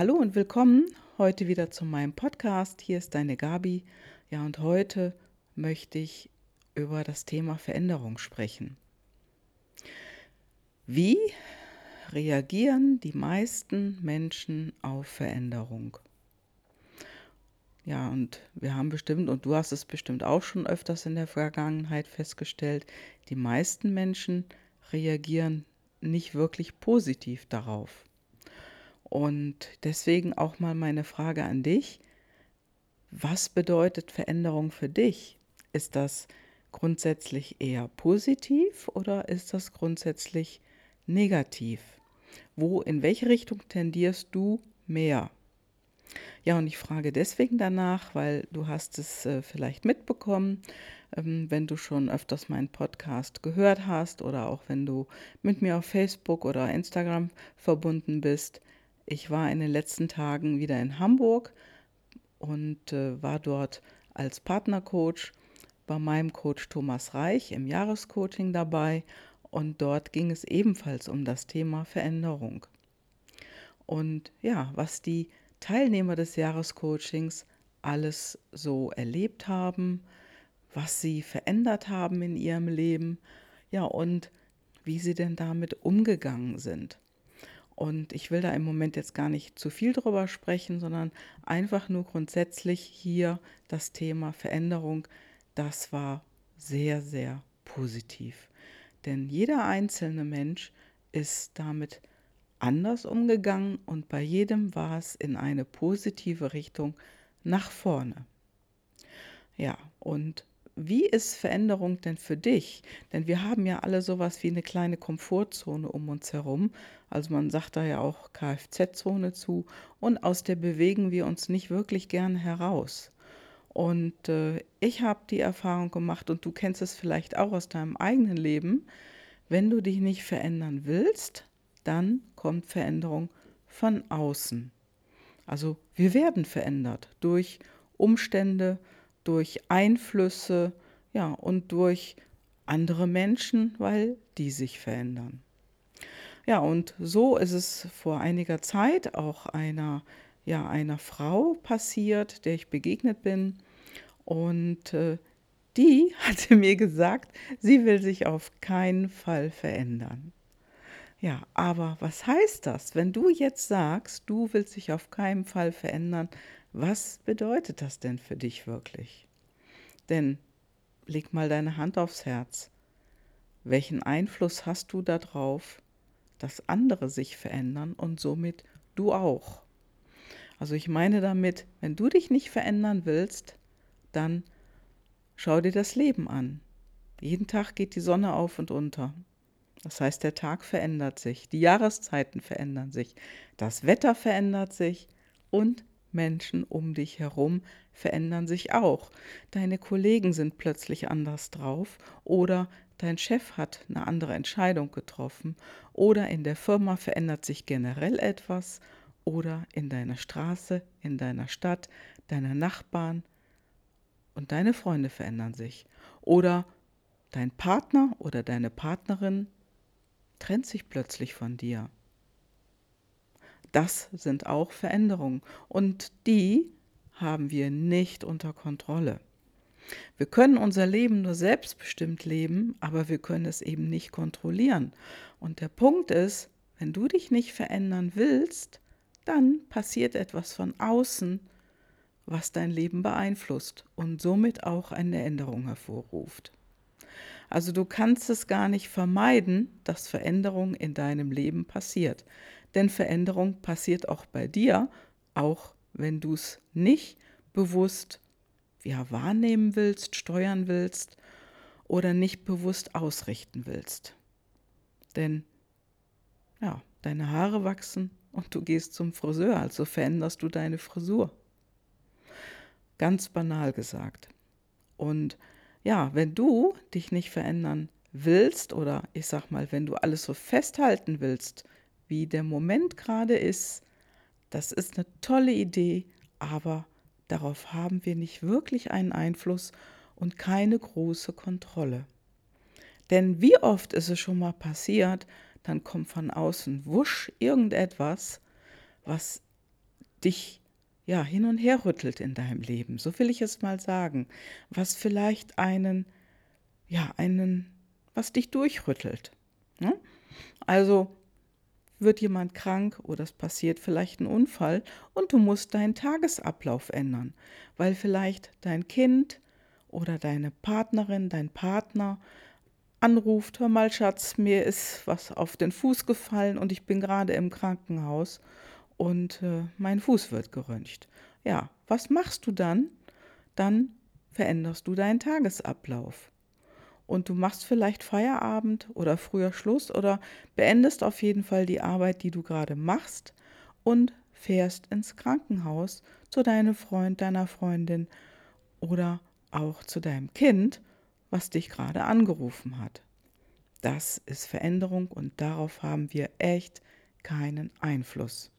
Hallo und willkommen heute wieder zu meinem Podcast. Hier ist deine Gabi. Ja, und heute möchte ich über das Thema Veränderung sprechen. Wie reagieren die meisten Menschen auf Veränderung? Ja, und wir haben bestimmt, und du hast es bestimmt auch schon öfters in der Vergangenheit festgestellt, die meisten Menschen reagieren nicht wirklich positiv darauf. Und deswegen auch mal meine Frage an dich. Was bedeutet Veränderung für dich? Ist das grundsätzlich eher positiv oder ist das grundsätzlich negativ? Wo, in welche Richtung tendierst du mehr? Ja, und ich frage deswegen danach, weil du hast es äh, vielleicht mitbekommen, ähm, wenn du schon öfters meinen Podcast gehört hast oder auch wenn du mit mir auf Facebook oder Instagram verbunden bist. Ich war in den letzten Tagen wieder in Hamburg und äh, war dort als Partnercoach bei meinem Coach Thomas Reich im Jahrescoaching dabei und dort ging es ebenfalls um das Thema Veränderung. Und ja, was die Teilnehmer des Jahrescoachings alles so erlebt haben, was sie verändert haben in ihrem Leben, ja, und wie sie denn damit umgegangen sind. Und ich will da im Moment jetzt gar nicht zu viel drüber sprechen, sondern einfach nur grundsätzlich hier das Thema Veränderung. Das war sehr, sehr positiv. Denn jeder einzelne Mensch ist damit anders umgegangen und bei jedem war es in eine positive Richtung nach vorne. Ja, und wie ist Veränderung denn für dich? Denn wir haben ja alle sowas wie eine kleine Komfortzone um uns herum. Also man sagt da ja auch Kfz-Zone zu und aus der bewegen wir uns nicht wirklich gern heraus. Und äh, ich habe die Erfahrung gemacht und du kennst es vielleicht auch aus deinem eigenen Leben, wenn du dich nicht verändern willst, dann kommt Veränderung von außen. Also wir werden verändert durch Umstände, durch Einflüsse, ja, und durch andere Menschen, weil die sich verändern. Ja, und so ist es vor einiger Zeit auch einer, ja, einer Frau passiert, der ich begegnet bin. Und äh, die hatte mir gesagt, sie will sich auf keinen Fall verändern. Ja, aber was heißt das, wenn du jetzt sagst, du willst dich auf keinen Fall verändern? Was bedeutet das denn für dich wirklich? Denn leg mal deine Hand aufs Herz. Welchen Einfluss hast du darauf, dass andere sich verändern und somit du auch? Also ich meine damit, wenn du dich nicht verändern willst, dann schau dir das Leben an. Jeden Tag geht die Sonne auf und unter. Das heißt, der Tag verändert sich, die Jahreszeiten verändern sich, das Wetter verändert sich und Menschen um dich herum verändern sich auch. Deine Kollegen sind plötzlich anders drauf oder dein Chef hat eine andere Entscheidung getroffen oder in der Firma verändert sich generell etwas oder in deiner Straße, in deiner Stadt, deine Nachbarn und deine Freunde verändern sich oder dein Partner oder deine Partnerin trennt sich plötzlich von dir. Das sind auch Veränderungen und die haben wir nicht unter Kontrolle. Wir können unser Leben nur selbstbestimmt leben, aber wir können es eben nicht kontrollieren. Und der Punkt ist, wenn du dich nicht verändern willst, dann passiert etwas von außen, was dein Leben beeinflusst und somit auch eine Änderung hervorruft. Also du kannst es gar nicht vermeiden, dass Veränderung in deinem Leben passiert. Denn Veränderung passiert auch bei dir, auch wenn du es nicht bewusst ja, wahrnehmen willst, steuern willst oder nicht bewusst ausrichten willst. Denn ja, deine Haare wachsen und du gehst zum Friseur, also veränderst du deine Frisur. Ganz banal gesagt. Und ja, wenn du dich nicht verändern willst oder ich sag mal, wenn du alles so festhalten willst, wie der Moment gerade ist, das ist eine tolle Idee, aber darauf haben wir nicht wirklich einen Einfluss und keine große Kontrolle. Denn wie oft ist es schon mal passiert, dann kommt von außen wusch irgendetwas, was dich ja hin und her rüttelt in deinem Leben, so will ich es mal sagen, was vielleicht einen ja einen was dich durchrüttelt. Ne? Also wird jemand krank oder es passiert vielleicht ein Unfall und du musst deinen Tagesablauf ändern, weil vielleicht dein Kind oder deine Partnerin, dein Partner anruft, hör mal Schatz, mir ist was auf den Fuß gefallen und ich bin gerade im Krankenhaus und äh, mein Fuß wird geröntgt. Ja, was machst du dann? Dann veränderst du deinen Tagesablauf und du machst vielleicht Feierabend oder früher Schluss oder beendest auf jeden Fall die Arbeit, die du gerade machst und fährst ins Krankenhaus zu deinem Freund, deiner Freundin oder auch zu deinem Kind, was dich gerade angerufen hat. Das ist Veränderung und darauf haben wir echt keinen Einfluss.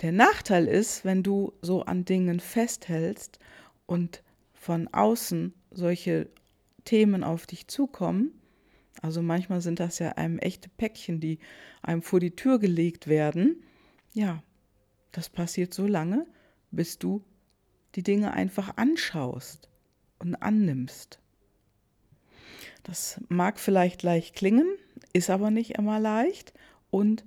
Der Nachteil ist, wenn du so an Dingen festhältst und von außen solche Themen auf dich zukommen. Also manchmal sind das ja einem echte Päckchen, die einem vor die Tür gelegt werden. Ja, das passiert so lange, bis du die Dinge einfach anschaust und annimmst. Das mag vielleicht leicht klingen, ist aber nicht immer leicht. Und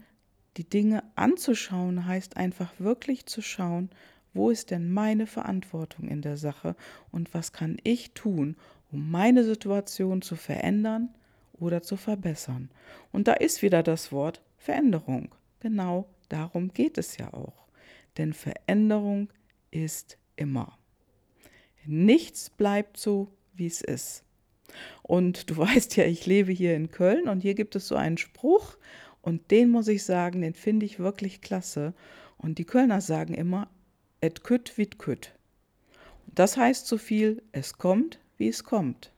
die Dinge anzuschauen heißt einfach wirklich zu schauen, wo ist denn meine Verantwortung in der Sache und was kann ich tun, um meine Situation zu verändern oder zu verbessern. Und da ist wieder das Wort Veränderung. Genau darum geht es ja auch. Denn Veränderung ist immer. Nichts bleibt so, wie es ist. Und du weißt ja, ich lebe hier in Köln und hier gibt es so einen Spruch und den muss ich sagen, den finde ich wirklich klasse. Und die Kölner sagen immer, et kütt wit kütt. Das heißt so viel, es kommt, wie es kommt.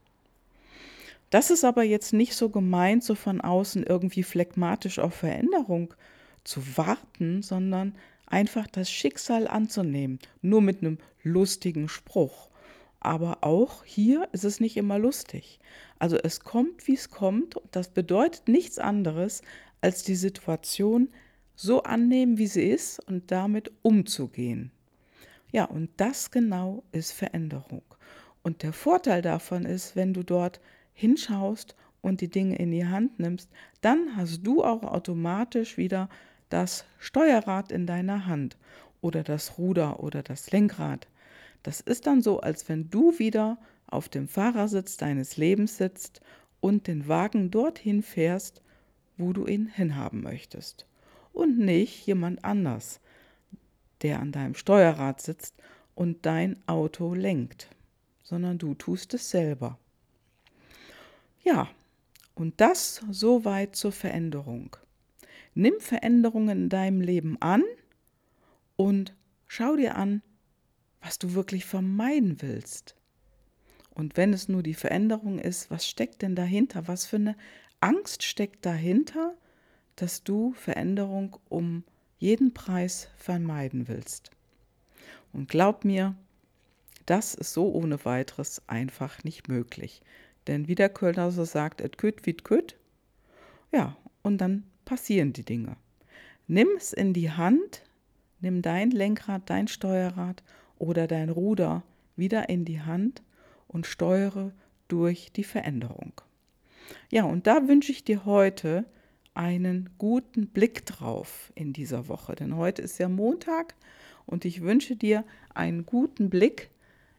Das ist aber jetzt nicht so gemeint, so von außen irgendwie phlegmatisch auf Veränderung zu warten, sondern einfach das Schicksal anzunehmen, nur mit einem lustigen Spruch. Aber auch hier ist es nicht immer lustig. Also es kommt, wie es kommt. Das bedeutet nichts anderes, als die Situation so annehmen, wie sie ist und damit umzugehen. Ja, und das genau ist Veränderung. Und der Vorteil davon ist, wenn du dort hinschaust und die Dinge in die Hand nimmst, dann hast du auch automatisch wieder das Steuerrad in deiner Hand oder das Ruder oder das Lenkrad. Das ist dann so, als wenn du wieder auf dem Fahrersitz deines Lebens sitzt und den Wagen dorthin fährst, wo du ihn hinhaben möchtest. Und nicht jemand anders, der an deinem Steuerrad sitzt und dein Auto lenkt sondern du tust es selber. Ja, und das soweit zur Veränderung. Nimm Veränderungen in deinem Leben an und schau dir an, was du wirklich vermeiden willst. Und wenn es nur die Veränderung ist, was steckt denn dahinter? Was für eine Angst steckt dahinter, dass du Veränderung um jeden Preis vermeiden willst? Und glaub mir, das ist so ohne weiteres einfach nicht möglich. Denn wie der Kölner so sagt, et küt wie küt. Ja, und dann passieren die Dinge. Nimm es in die Hand, nimm dein Lenkrad, dein Steuerrad oder dein Ruder wieder in die Hand und steuere durch die Veränderung. Ja, und da wünsche ich dir heute einen guten Blick drauf in dieser Woche, denn heute ist ja Montag und ich wünsche dir einen guten Blick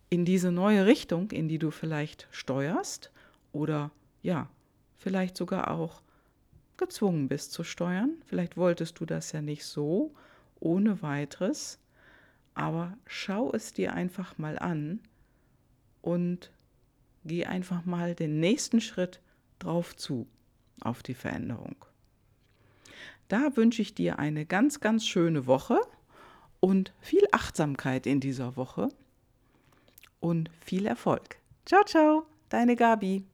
in diese neue Richtung, in die du vielleicht steuerst oder ja, vielleicht sogar auch gezwungen bist zu steuern. Vielleicht wolltest du das ja nicht so, ohne weiteres, aber schau es dir einfach mal an und geh einfach mal den nächsten Schritt drauf zu, auf die Veränderung. Da wünsche ich dir eine ganz, ganz schöne Woche und viel Achtsamkeit in dieser Woche und viel Erfolg. Ciao, ciao, deine Gabi.